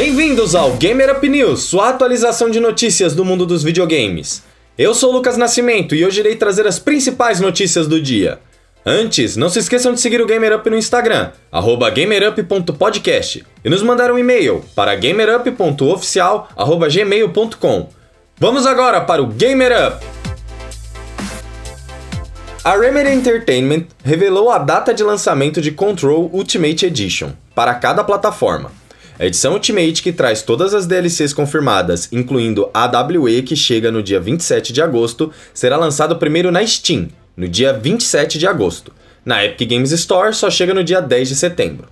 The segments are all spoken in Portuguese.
Bem-vindos ao Gamer Up News, sua atualização de notícias do mundo dos videogames. Eu sou Lucas Nascimento e hoje irei trazer as principais notícias do dia. Antes, não se esqueçam de seguir o Gamer Up no Instagram, gamerup.podcast, e nos mandar um e-mail para gamerup.oficial.gmail.com. Vamos agora para o Gamer Up! A Remedy Entertainment revelou a data de lançamento de Control Ultimate Edition para cada plataforma. A edição Ultimate, que traz todas as DLCs confirmadas, incluindo a AWE, que chega no dia 27 de agosto, será lançado primeiro na Steam, no dia 27 de agosto. Na Epic Games Store, só chega no dia 10 de setembro.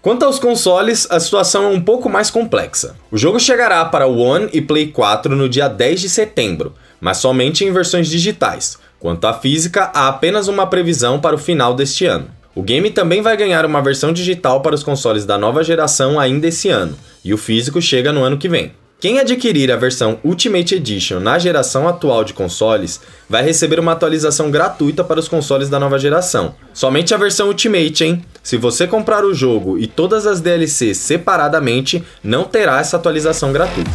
Quanto aos consoles, a situação é um pouco mais complexa. O jogo chegará para One e Play 4 no dia 10 de setembro, mas somente em versões digitais. Quanto à física, há apenas uma previsão para o final deste ano. O game também vai ganhar uma versão digital para os consoles da nova geração ainda esse ano, e o físico chega no ano que vem. Quem adquirir a versão Ultimate Edition na geração atual de consoles vai receber uma atualização gratuita para os consoles da nova geração. Somente a versão Ultimate, hein? Se você comprar o jogo e todas as DLCs separadamente, não terá essa atualização gratuita.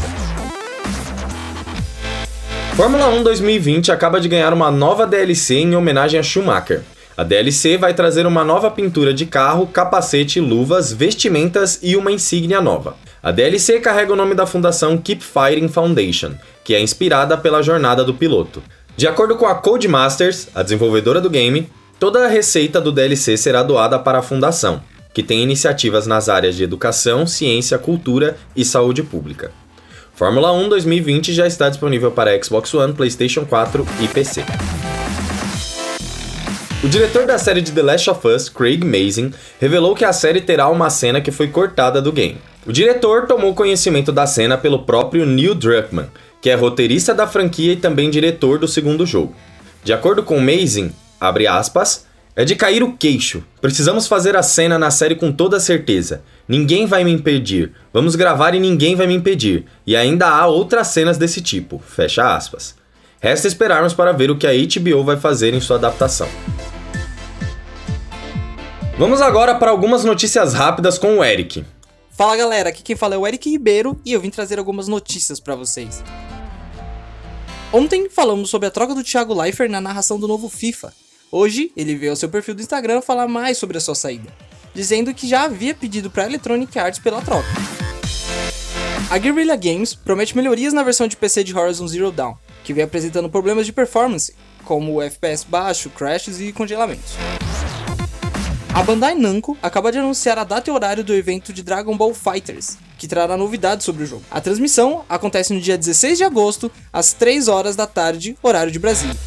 Fórmula 1 2020 acaba de ganhar uma nova DLC em homenagem a Schumacher. A DLC vai trazer uma nova pintura de carro, capacete, luvas, vestimentas e uma insígnia nova. A DLC carrega o nome da fundação Keep Fighting Foundation, que é inspirada pela jornada do piloto. De acordo com a Codemasters, a desenvolvedora do game, toda a receita do DLC será doada para a fundação, que tem iniciativas nas áreas de educação, ciência, cultura e saúde pública. Fórmula 1 2020 já está disponível para Xbox One, PlayStation 4 e PC. O diretor da série de The Last of Us, Craig Mazin, revelou que a série terá uma cena que foi cortada do game. O diretor tomou conhecimento da cena pelo próprio Neil Druckmann, que é roteirista da franquia e também diretor do segundo jogo. De acordo com Mazin, abre aspas, é de cair o queixo. Precisamos fazer a cena na série com toda certeza. Ninguém vai me impedir. Vamos gravar e ninguém vai me impedir. E ainda há outras cenas desse tipo. Fecha aspas. Resta esperarmos para ver o que a HBO vai fazer em sua adaptação. Vamos agora para algumas notícias rápidas com o Eric. Fala galera, aqui quem fala é o Eric Ribeiro e eu vim trazer algumas notícias para vocês. Ontem falamos sobre a troca do Thiago Leifert na narração do novo FIFA. Hoje ele veio ao seu perfil do Instagram falar mais sobre a sua saída, dizendo que já havia pedido para Electronic Arts pela troca. A Guerrilla Games promete melhorias na versão de PC de Horizon Zero Dawn, que vem apresentando problemas de performance, como FPS baixo, crashes e congelamentos. A Bandai Namco acaba de anunciar a data e horário do evento de Dragon Ball Fighters, que trará novidades sobre o jogo. A transmissão acontece no dia 16 de agosto, às 3 horas da tarde, horário de Brasília.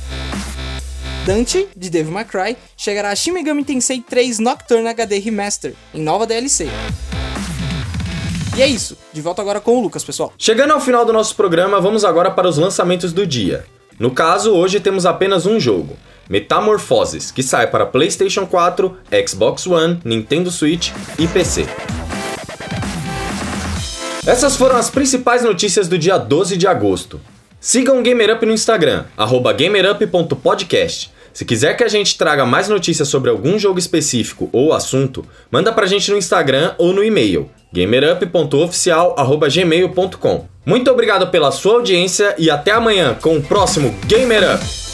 Dante, de Devil May Cry, chegará a Shin Megami Tensei 3 Nocturne HD Remaster, em nova DLC. E é isso, de volta agora com o Lucas, pessoal. Chegando ao final do nosso programa, vamos agora para os lançamentos do dia. No caso, hoje temos apenas um jogo. Metamorphoses, que sai para PlayStation 4, Xbox One, Nintendo Switch e PC. Essas foram as principais notícias do dia 12 de agosto. Sigam o GamerUp no Instagram, gamerup.podcast. Se quiser que a gente traga mais notícias sobre algum jogo específico ou assunto, manda pra gente no Instagram ou no e-mail gamerup.oficial@gmail.com. Muito obrigado pela sua audiência e até amanhã com o próximo Gamer Up.